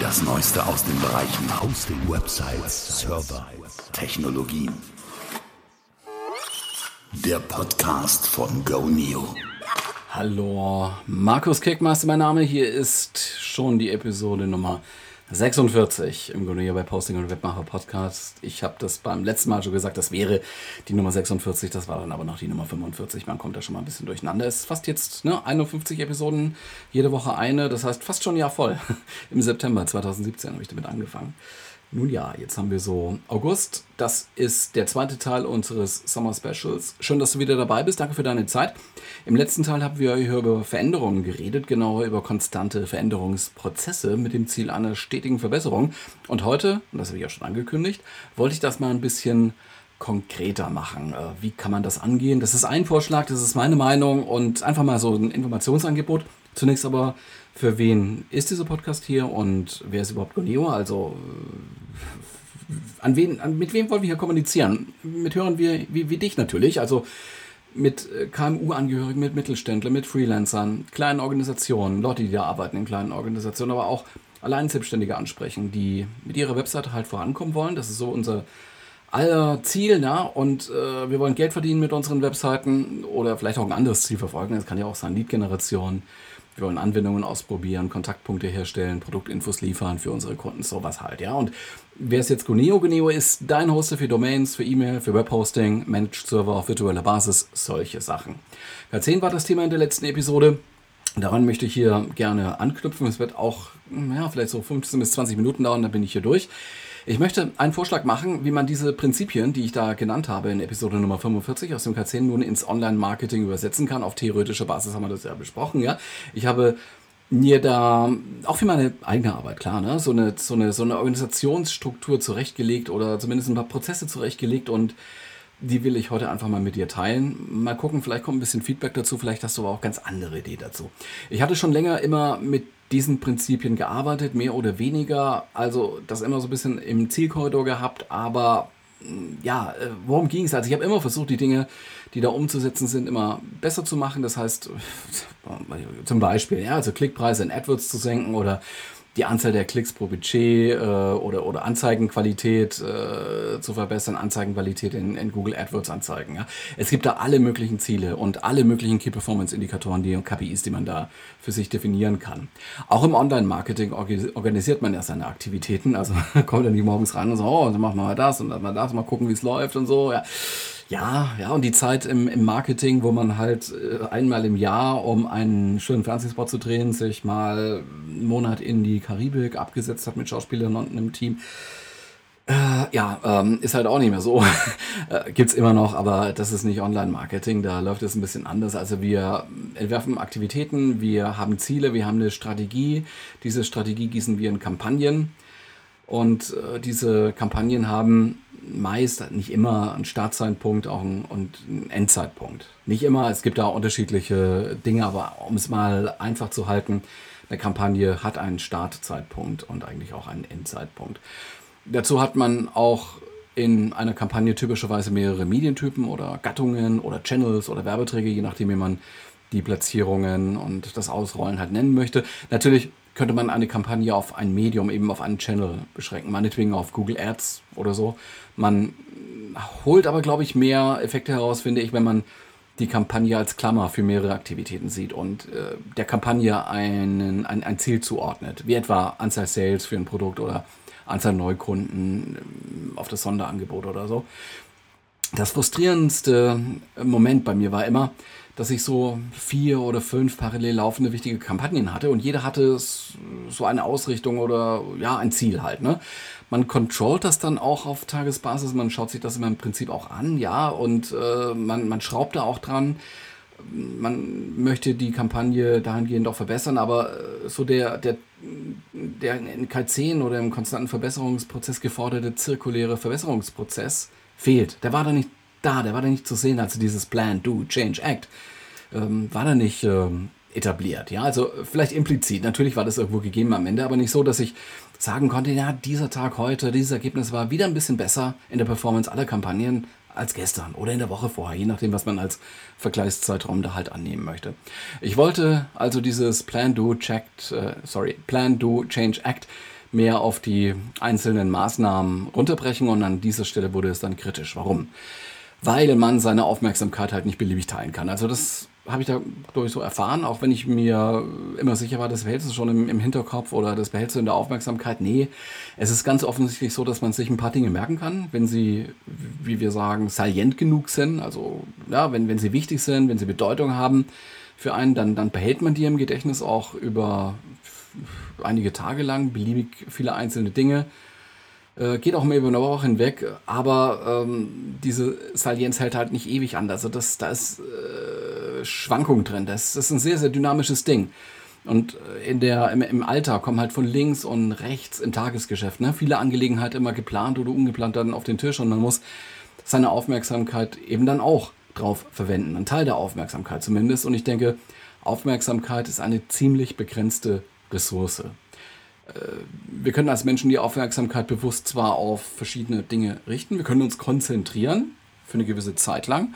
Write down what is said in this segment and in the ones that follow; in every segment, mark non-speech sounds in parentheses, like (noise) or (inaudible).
Das Neueste aus den Bereichen Hosting, Websites, Server, Technologien. Der Podcast von GoNeo. Hallo, Markus Kickmaster, mein Name. Hier ist schon die Episode Nummer 46 im Grunde hier bei Posting und Webmacher Podcast. Ich habe das beim letzten Mal schon gesagt, das wäre die Nummer 46, das war dann aber noch die Nummer 45. Man kommt da schon mal ein bisschen durcheinander. Es ist fast jetzt ne, 51 Episoden, jede Woche eine, das heißt fast schon ein Jahr voll. (laughs) Im September 2017 habe ich damit angefangen. Nun ja, jetzt haben wir so August. Das ist der zweite Teil unseres Summer Specials. Schön, dass du wieder dabei bist. Danke für deine Zeit. Im letzten Teil haben wir hier über Veränderungen geredet, genauer über konstante Veränderungsprozesse mit dem Ziel einer stetigen Verbesserung. Und heute, und das habe ich ja schon angekündigt, wollte ich das mal ein bisschen konkreter machen. Äh, wie kann man das angehen? Das ist ein Vorschlag, das ist meine Meinung und einfach mal so ein Informationsangebot. Zunächst aber für wen ist dieser Podcast hier und wer ist überhaupt Goneo? Also an wen, an, mit wem wollen wir hier kommunizieren? Mit Hörern wie, wie, wie dich natürlich, also mit äh, KMU-Angehörigen, mit Mittelständlern, mit Freelancern, kleinen Organisationen, Leute, die da arbeiten in kleinen Organisationen, aber auch allein Selbstständige ansprechen, die mit ihrer Webseite halt vorankommen wollen. Das ist so unser aller Ziel, na, und äh, wir wollen Geld verdienen mit unseren Webseiten oder vielleicht auch ein anderes Ziel verfolgen. Das kann ja auch sein, Lead-Generation, wir wollen Anwendungen ausprobieren, Kontaktpunkte herstellen, Produktinfos liefern für unsere Kunden, sowas halt, ja. Und wer ist jetzt Guneo? Guneo ist dein Hoster für Domains, für E-Mail, für Webhosting, Managed Server auf virtueller Basis, solche Sachen. K10 war das Thema in der letzten Episode. Daran möchte ich hier gerne anknüpfen. Es wird auch, ja, vielleicht so 15 bis 20 Minuten dauern, dann bin ich hier durch. Ich möchte einen Vorschlag machen, wie man diese Prinzipien, die ich da genannt habe in Episode Nummer 45 aus dem K10 nun ins Online-Marketing übersetzen kann. Auf theoretischer Basis haben wir das ja besprochen, ja. Ich habe mir da auch für meine eigene Arbeit, klar, ne, so eine, so eine, so eine Organisationsstruktur zurechtgelegt oder zumindest ein paar Prozesse zurechtgelegt und die will ich heute einfach mal mit dir teilen. Mal gucken, vielleicht kommt ein bisschen Feedback dazu, vielleicht hast du aber auch ganz andere Ideen dazu. Ich hatte schon länger immer mit diesen Prinzipien gearbeitet, mehr oder weniger. Also das immer so ein bisschen im Zielkorridor gehabt, aber mm, ja, äh, worum ging es? Also ich habe immer versucht, die Dinge, die da umzusetzen sind, immer besser zu machen. Das heißt, (laughs) zum Beispiel, ja, also Klickpreise in AdWords zu senken oder die Anzahl der Klicks pro Budget äh, oder, oder Anzeigenqualität äh, zu verbessern, Anzeigenqualität in, in Google AdWords Anzeigen. Ja. Es gibt da alle möglichen Ziele und alle möglichen Key Performance Indikatoren, die KPIs, die man da für sich definieren kann. Auch im Online-Marketing organisiert man ja seine Aktivitäten. Also (laughs) kommt dann die morgens ran und so, oh, dann machen wir mal das und dann mal das, mal gucken, wie es läuft und so. Ja. Ja, ja, und die Zeit im, im Marketing, wo man halt äh, einmal im Jahr, um einen schönen Fernsehspot zu drehen, sich mal einen Monat in die Karibik abgesetzt hat mit Schauspielern und einem Team. Äh, ja, ähm, ist halt auch nicht mehr so. (laughs) äh, gibt's immer noch, aber das ist nicht Online-Marketing, da läuft es ein bisschen anders. Also wir entwerfen Aktivitäten, wir haben Ziele, wir haben eine Strategie. Diese Strategie gießen wir in Kampagnen. Und äh, diese Kampagnen haben meist, nicht immer, einen Startzeitpunkt auch einen, und einen Endzeitpunkt. Nicht immer, es gibt da unterschiedliche Dinge, aber um es mal einfach zu halten, eine Kampagne hat einen Startzeitpunkt und eigentlich auch einen Endzeitpunkt. Dazu hat man auch in einer Kampagne typischerweise mehrere Medientypen oder Gattungen oder Channels oder Werbeträge, je nachdem, wie man die Platzierungen und das Ausrollen halt nennen möchte. Natürlich könnte man eine Kampagne auf ein Medium, eben auf einen Channel beschränken, meinetwegen auf Google Ads oder so. Man holt aber, glaube ich, mehr Effekte heraus, finde ich, wenn man die Kampagne als Klammer für mehrere Aktivitäten sieht und äh, der Kampagne einen, ein, ein Ziel zuordnet, wie etwa Anzahl Sales für ein Produkt oder Anzahl Neukunden ähm, auf das Sonderangebot oder so. Das frustrierendste Moment bei mir war immer, dass ich so vier oder fünf parallel laufende wichtige Kampagnen hatte und jeder hatte so eine Ausrichtung oder ja, ein Ziel halt. Ne? Man controlt das dann auch auf Tagesbasis, man schaut sich das immer im Prinzip auch an, ja, und äh, man, man schraubt da auch dran. Man möchte die Kampagne dahingehend auch verbessern, aber äh, so der, der, der in K10 oder im konstanten Verbesserungsprozess geforderte zirkuläre Verbesserungsprozess fehlt. Der war da nicht da, der war da nicht zu sehen, also dieses Plan, Do, Change, Act, ähm, war da nicht ähm, etabliert. Ja, also vielleicht implizit. Natürlich war das irgendwo gegeben am Ende, aber nicht so, dass ich sagen konnte, ja, dieser Tag heute, dieses Ergebnis war wieder ein bisschen besser in der Performance aller Kampagnen als gestern oder in der Woche vorher, je nachdem, was man als Vergleichszeitraum da halt annehmen möchte. Ich wollte also dieses Plan, Do, Checked, äh, sorry, Plan, Do, Change, Act mehr auf die einzelnen Maßnahmen runterbrechen und an dieser Stelle wurde es dann kritisch. Warum? Weil man seine Aufmerksamkeit halt nicht beliebig teilen kann. Also das habe ich da, ich, so erfahren, auch wenn ich mir immer sicher war, das behältst du schon im, im, Hinterkopf oder das behältst du in der Aufmerksamkeit. Nee, es ist ganz offensichtlich so, dass man sich ein paar Dinge merken kann, wenn sie, wie wir sagen, salient genug sind, also ja, wenn, wenn sie wichtig sind, wenn sie Bedeutung haben für einen, dann, dann behält man die im Gedächtnis auch über einige Tage lang, beliebig viele einzelne Dinge. Äh, geht auch mal über eine Woche hinweg, aber ähm, diese Salienz hält halt nicht ewig an. Also das, da ist äh, Schwankung drin. Das, das ist ein sehr, sehr dynamisches Ding. Und äh, in der, im, im Alter kommen halt von links und rechts im Tagesgeschäft ne? viele Angelegenheiten immer geplant oder ungeplant dann auf den Tisch und man muss seine Aufmerksamkeit eben dann auch drauf verwenden. Ein Teil der Aufmerksamkeit zumindest. Und ich denke, Aufmerksamkeit ist eine ziemlich begrenzte Ressource. Äh, wir können als Menschen die Aufmerksamkeit bewusst zwar auf verschiedene Dinge richten, wir können uns konzentrieren für eine gewisse Zeit lang,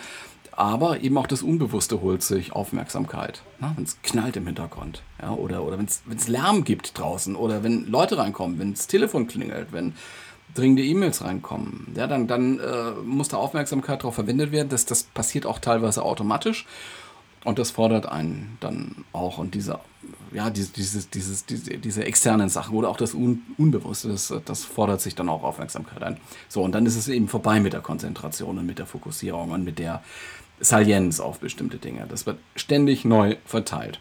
aber eben auch das Unbewusste holt sich Aufmerksamkeit. Wenn es knallt im Hintergrund ja, oder, oder wenn es Lärm gibt draußen oder wenn Leute reinkommen, wenn das Telefon klingelt, wenn dringende E-Mails reinkommen, ja, dann, dann äh, muss da Aufmerksamkeit darauf verwendet werden. Das, das passiert auch teilweise automatisch und das fordert einen dann auch und diese, ja, diese, dieses, diese, diese externen Sachen oder auch das Un Unbewusste, das, das fordert sich dann auch Aufmerksamkeit ein. So, und dann ist es eben vorbei mit der Konzentration und mit der Fokussierung und mit der Salienz auf bestimmte Dinge. Das wird ständig neu verteilt.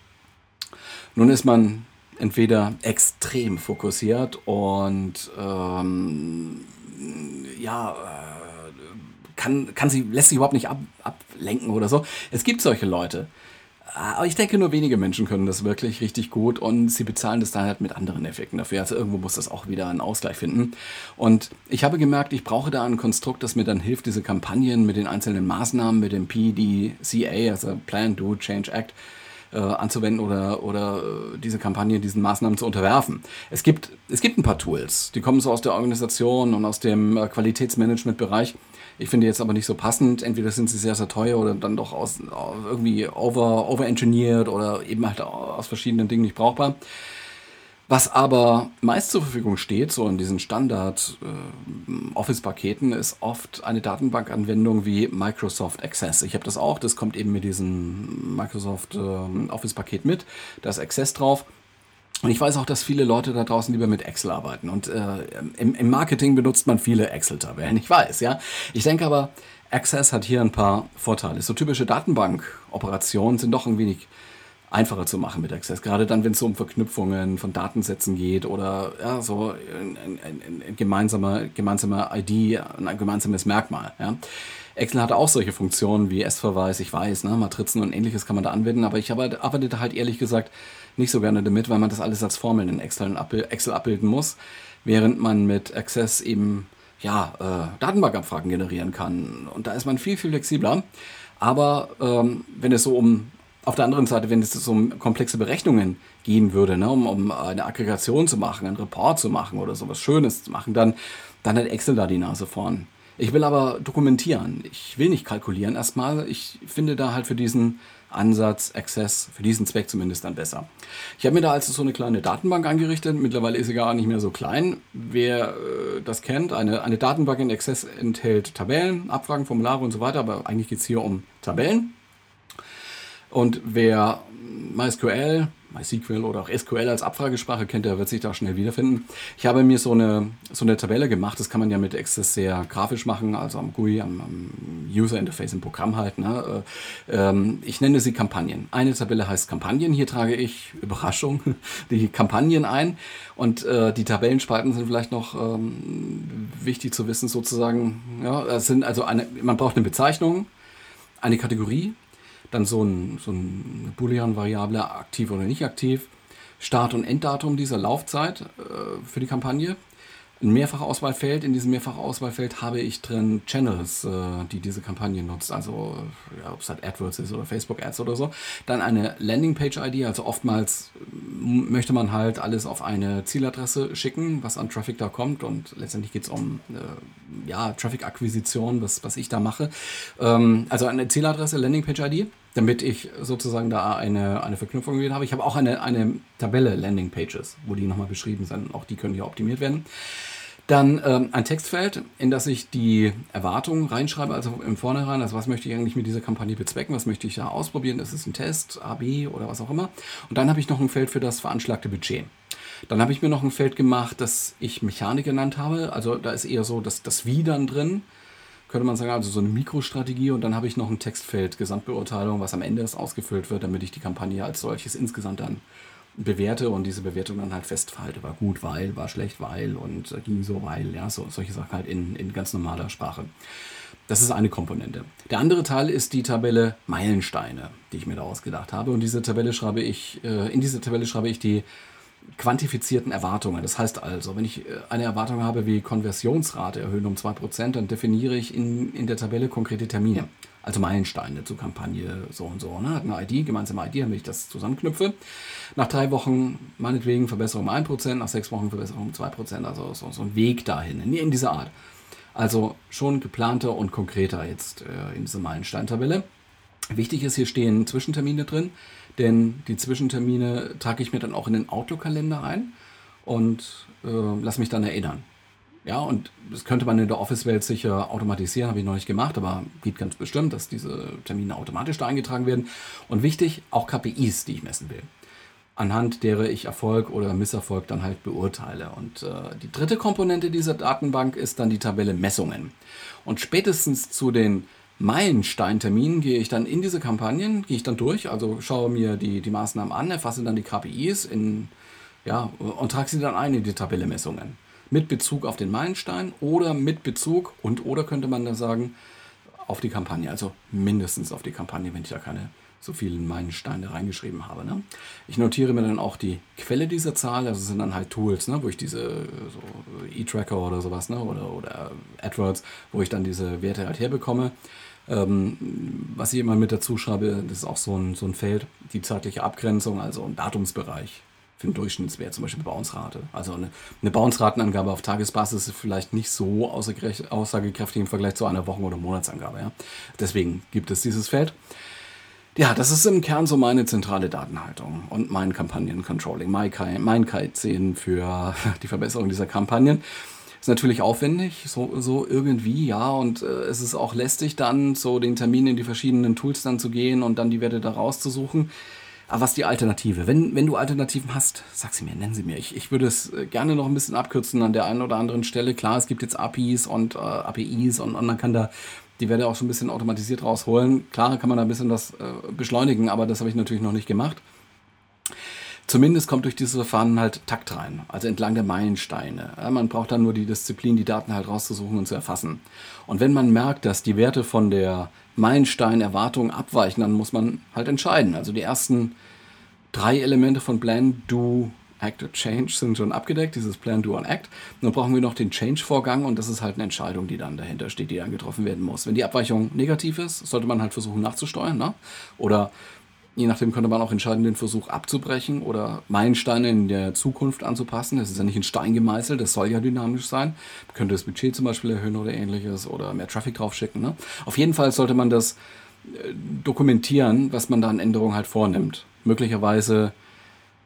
Nun ist man entweder extrem fokussiert und ähm, ja, äh, kann, kann sie, lässt sich überhaupt nicht ab, ablenken oder so. Es gibt solche Leute. Aber ich denke, nur wenige Menschen können das wirklich richtig gut und sie bezahlen das dann halt mit anderen Effekten dafür. Also irgendwo muss das auch wieder einen Ausgleich finden. Und ich habe gemerkt, ich brauche da ein Konstrukt, das mir dann hilft, diese Kampagnen mit den einzelnen Maßnahmen, mit dem PDCA, also Plan, Do, Change, Act, äh, anzuwenden oder, oder äh, diese Kampagne, diesen Maßnahmen zu unterwerfen. Es gibt, es gibt ein paar Tools, die kommen so aus der Organisation und aus dem äh, Qualitätsmanagement-Bereich. Ich finde jetzt aber nicht so passend. Entweder sind sie sehr, sehr teuer oder dann doch aus, irgendwie over, over-engineered oder eben halt aus verschiedenen Dingen nicht brauchbar. Was aber meist zur Verfügung steht, so in diesen Standard-Office-Paketen, äh, ist oft eine Datenbankanwendung wie Microsoft Access. Ich habe das auch, das kommt eben mit diesem Microsoft äh, Office-Paket mit. Da ist Access drauf. Und ich weiß auch, dass viele Leute da draußen lieber mit Excel arbeiten. Und äh, im, im, Marketing benutzt man viele Excel-Tabellen. Ich weiß, ja. Ich denke aber, Access hat hier ein paar Vorteile. So typische Datenbank-Operationen sind doch ein wenig einfacher zu machen mit Access. Gerade dann, wenn es so um Verknüpfungen von Datensätzen geht oder ja, so ein, ein, ein gemeinsamer, gemeinsamer ID, ein gemeinsames Merkmal. Ja. Excel hat auch solche Funktionen wie S-Verweis, ich weiß, ne, Matrizen und ähnliches kann man da anwenden, aber ich arbeite da halt ehrlich gesagt nicht so gerne damit, weil man das alles als Formeln in Excel, Excel abbilden muss, während man mit Access eben ja, äh, Datenbankabfragen generieren kann. Und da ist man viel, viel flexibler. Aber ähm, wenn es so um auf der anderen Seite, wenn es um komplexe Berechnungen gehen würde, ne, um, um eine Aggregation zu machen, einen Report zu machen oder sowas Schönes zu machen, dann, dann hat Excel da die Nase vorn. Ich will aber dokumentieren. Ich will nicht kalkulieren erstmal. Ich finde da halt für diesen Ansatz, Access, für diesen Zweck zumindest dann besser. Ich habe mir da also so eine kleine Datenbank angerichtet. Mittlerweile ist sie gar nicht mehr so klein. Wer äh, das kennt, eine, eine Datenbank in Access enthält Tabellen, Abfragen, Formulare und so weiter, aber eigentlich geht es hier um Tabellen. Und wer MySQL, MySQL oder auch SQL als Abfragesprache kennt, der wird sich da schnell wiederfinden. Ich habe mir so eine, so eine Tabelle gemacht, das kann man ja mit Access sehr grafisch machen, also am GUI, am, am User Interface im Programm halt. Ne? Äh, ähm, ich nenne sie Kampagnen. Eine Tabelle heißt Kampagnen, hier trage ich, (laughs) Überraschung, die Kampagnen ein und äh, die Tabellenspalten sind vielleicht noch ähm, wichtig zu wissen sozusagen. Ja, es sind also eine, man braucht eine Bezeichnung, eine Kategorie, dann so, ein, so eine Boolean-Variable, aktiv oder nicht aktiv, Start- und Enddatum dieser Laufzeit äh, für die Kampagne, ein Mehrfachauswahlfeld. In diesem Mehrfachauswahlfeld habe ich drin Channels, äh, die diese Kampagne nutzt. Also, ja, ob es halt AdWords ist oder Facebook Ads oder so. Dann eine Landingpage-ID. Also, oftmals möchte man halt alles auf eine Zieladresse schicken, was an Traffic da kommt. Und letztendlich geht es um äh, ja, Traffic-Akquisition, was, was ich da mache. Ähm, also, eine Zieladresse, Landingpage-ID. Damit ich sozusagen da eine, eine Verknüpfung wieder habe. Ich habe auch eine, eine Tabelle Landing Pages, wo die nochmal beschrieben sind. Auch die können hier optimiert werden. Dann ähm, ein Textfeld, in das ich die Erwartungen reinschreibe, also im Vornherein, also was möchte ich eigentlich mit dieser Kampagne bezwecken, was möchte ich da ausprobieren, ist es ein Test, AB oder was auch immer. Und dann habe ich noch ein Feld für das veranschlagte Budget. Dann habe ich mir noch ein Feld gemacht, das ich Mechanik genannt habe. Also da ist eher so das, das Wie dann drin, könnte man sagen, also so eine Mikrostrategie. Und dann habe ich noch ein Textfeld, Gesamtbeurteilung, was am Ende ist ausgefüllt wird, damit ich die Kampagne als solches insgesamt dann bewerte und diese Bewertung dann halt festhalte. War gut, weil, war schlecht, weil und äh, ging so, weil, ja, so, solche Sachen halt in, in ganz normaler Sprache. Das ist eine Komponente. Der andere Teil ist die Tabelle Meilensteine, die ich mir da ausgedacht habe. Und diese Tabelle schreibe ich, äh, in diese Tabelle schreibe ich die quantifizierten Erwartungen. Das heißt also, wenn ich äh, eine Erwartung habe wie Konversionsrate erhöhen um 2%, dann definiere ich in, in der Tabelle konkrete Termine also Meilensteine zur Kampagne so und so. Ne? Hat eine ID, gemeinsame ID, damit ich das zusammenknüpfe. Nach drei Wochen meinetwegen Verbesserung um 1%, nach sechs Wochen Verbesserung um 2%, also so, so ein Weg dahin, in, in dieser Art. Also schon geplanter und konkreter jetzt äh, in dieser Meilensteintabelle. Wichtig ist, hier stehen Zwischentermine drin, denn die Zwischentermine trage ich mir dann auch in den Outlook-Kalender ein und äh, lass mich dann erinnern. Ja, und das könnte man in der Office-Welt sicher automatisieren, habe ich noch nicht gemacht, aber geht ganz bestimmt, dass diese Termine automatisch da eingetragen werden. Und wichtig, auch KPIs, die ich messen will. Anhand derer ich Erfolg oder Misserfolg dann halt beurteile. Und äh, die dritte Komponente dieser Datenbank ist dann die Tabelle Messungen. Und spätestens zu den Meilensteinterminen gehe ich dann in diese Kampagnen, gehe ich dann durch, also schaue mir die, die Maßnahmen an, erfasse dann die KPIs in, ja, und trage sie dann ein in die Tabelle Messungen mit Bezug auf den Meilenstein oder mit Bezug und oder könnte man da sagen auf die Kampagne, also mindestens auf die Kampagne, wenn ich da keine so vielen Meilensteine reingeschrieben habe. Ne? Ich notiere mir dann auch die Quelle dieser Zahl, also sind dann halt Tools, ne, wo ich diese so E-Tracker oder sowas, ne, oder, oder AdWords, wo ich dann diese Werte halt herbekomme. Ähm, was ich immer mit dazu schreibe, das ist auch so ein, so ein Feld, die zeitliche Abgrenzung, also ein Datumsbereich für einen Durchschnittswert, zum Beispiel Bounce-Rate. Also eine, eine Bounce-Ratenangabe auf Tagesbasis ist vielleicht nicht so aussagekräftig im Vergleich zu einer Wochen- oder Monatsangabe. Ja? Deswegen gibt es dieses Feld. Ja, das ist im Kern so meine zentrale Datenhaltung und mein Kampagnen-Controlling, mein Kite-Szenen für (laughs) die Verbesserung dieser Kampagnen. Ist natürlich aufwendig, so, so irgendwie, ja, und äh, es ist auch lästig dann, so den Termin in die verschiedenen Tools dann zu gehen und dann die Werte da rauszusuchen. Aber was ist die Alternative? Wenn, wenn du Alternativen hast, sag sie mir, nenn sie mir. Ich, ich würde es äh, gerne noch ein bisschen abkürzen an der einen oder anderen Stelle. Klar, es gibt jetzt APIs und äh, APIs und, und man kann da die werde auch schon ein bisschen automatisiert rausholen. Klar kann man da ein bisschen das äh, beschleunigen, aber das habe ich natürlich noch nicht gemacht. Zumindest kommt durch dieses Verfahren halt Takt rein, also entlang der Meilensteine. Man braucht dann nur die Disziplin, die Daten halt rauszusuchen und zu erfassen. Und wenn man merkt, dass die Werte von der Meilenstein-Erwartung abweichen, dann muss man halt entscheiden. Also die ersten drei Elemente von Plan, Do, Act or Change sind schon abgedeckt, dieses Plan, Do und Act. Dann brauchen wir noch den Change-Vorgang und das ist halt eine Entscheidung, die dann dahinter steht, die dann getroffen werden muss. Wenn die Abweichung negativ ist, sollte man halt versuchen nachzusteuern. Ne? Oder Je nachdem könnte man auch entscheiden, den Versuch abzubrechen oder Meilensteine in der Zukunft anzupassen. Das ist ja nicht in Stein gemeißelt, das soll ja dynamisch sein. Man könnte das Budget zum Beispiel erhöhen oder ähnliches oder mehr Traffic draufschicken. Ne? Auf jeden Fall sollte man das äh, dokumentieren, was man da an Änderungen halt vornimmt. Möglicherweise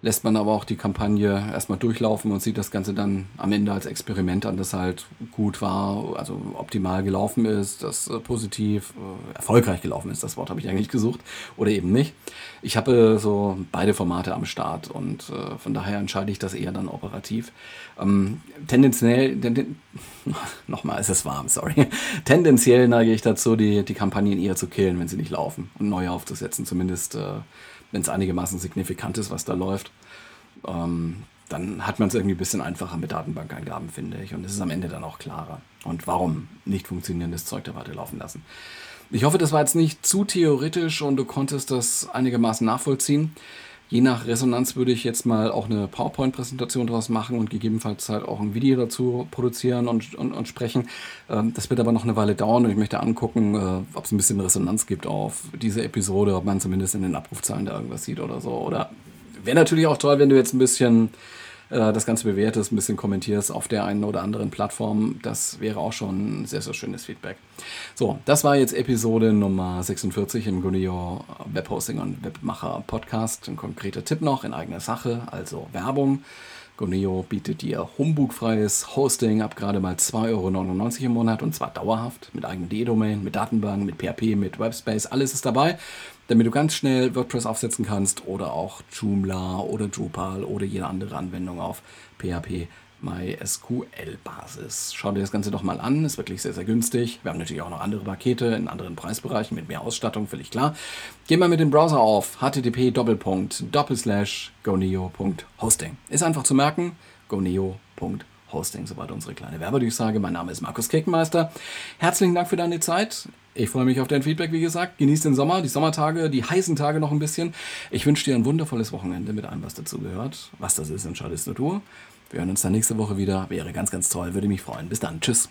lässt man aber auch die Kampagne erstmal durchlaufen und sieht das Ganze dann am Ende als Experiment an, das halt gut war, also optimal gelaufen ist, das äh, positiv, äh, erfolgreich gelaufen ist, das Wort habe ich eigentlich gesucht, oder eben nicht. Ich habe so beide Formate am Start und äh, von daher entscheide ich das eher dann operativ. Ähm, tendenziell, ten, (laughs) nochmal ist es warm, sorry. Tendenziell neige ich dazu, die, die Kampagnen eher zu killen, wenn sie nicht laufen und neu aufzusetzen, zumindest äh, wenn es einigermaßen signifikant ist, was da läuft, ähm, dann hat man es irgendwie ein bisschen einfacher mit Datenbankeingaben, finde ich. Und es ist am Ende dann auch klarer. Und warum nicht funktionierendes Zeug da weiter laufen lassen. Ich hoffe, das war jetzt nicht zu theoretisch und du konntest das einigermaßen nachvollziehen. Je nach Resonanz würde ich jetzt mal auch eine PowerPoint-Präsentation daraus machen und gegebenenfalls halt auch ein Video dazu produzieren und, und, und sprechen. Ähm, das wird aber noch eine Weile dauern und ich möchte angucken, äh, ob es ein bisschen Resonanz gibt auf diese Episode, ob man zumindest in den Abrufzahlen da irgendwas sieht oder so. Oder wäre natürlich auch toll, wenn du jetzt ein bisschen äh, das Ganze bewertest, ein bisschen kommentierst auf der einen oder anderen Plattform. Das wäre auch schon ein sehr, sehr schönes Feedback. So, das war jetzt Episode Nummer 46 im Gunio Webhosting und Webmacher Podcast. Ein konkreter Tipp noch in eigener Sache, also Werbung. Goneo bietet dir humbugfreies Hosting ab gerade mal 2,99 Euro im Monat und zwar dauerhaft mit eigenem D-Domain, mit Datenbank, mit PHP, mit Webspace, alles ist dabei, damit du ganz schnell WordPress aufsetzen kannst oder auch Joomla oder Drupal oder jede andere Anwendung auf PHP MySQL-Basis. Schau dir das Ganze doch mal an, ist wirklich sehr, sehr günstig. Wir haben natürlich auch noch andere Pakete in anderen Preisbereichen mit mehr Ausstattung, völlig klar. Geh mal mit dem Browser auf http goneo.hosting. Ist einfach zu merken, goneo.hosting. Soweit unsere kleine Werbedurchsage. Mein Name ist Markus Keckmeister. Herzlichen Dank für deine Zeit. Ich freue mich auf dein Feedback, wie gesagt. Genieß den Sommer, die Sommertage, die heißen Tage noch ein bisschen. Ich wünsche dir ein wundervolles Wochenende mit allem, was dazu gehört. Was das ist, entscheidest nur du. Wir hören uns dann nächste Woche wieder. Wäre ganz, ganz toll. Würde mich freuen. Bis dann. Tschüss.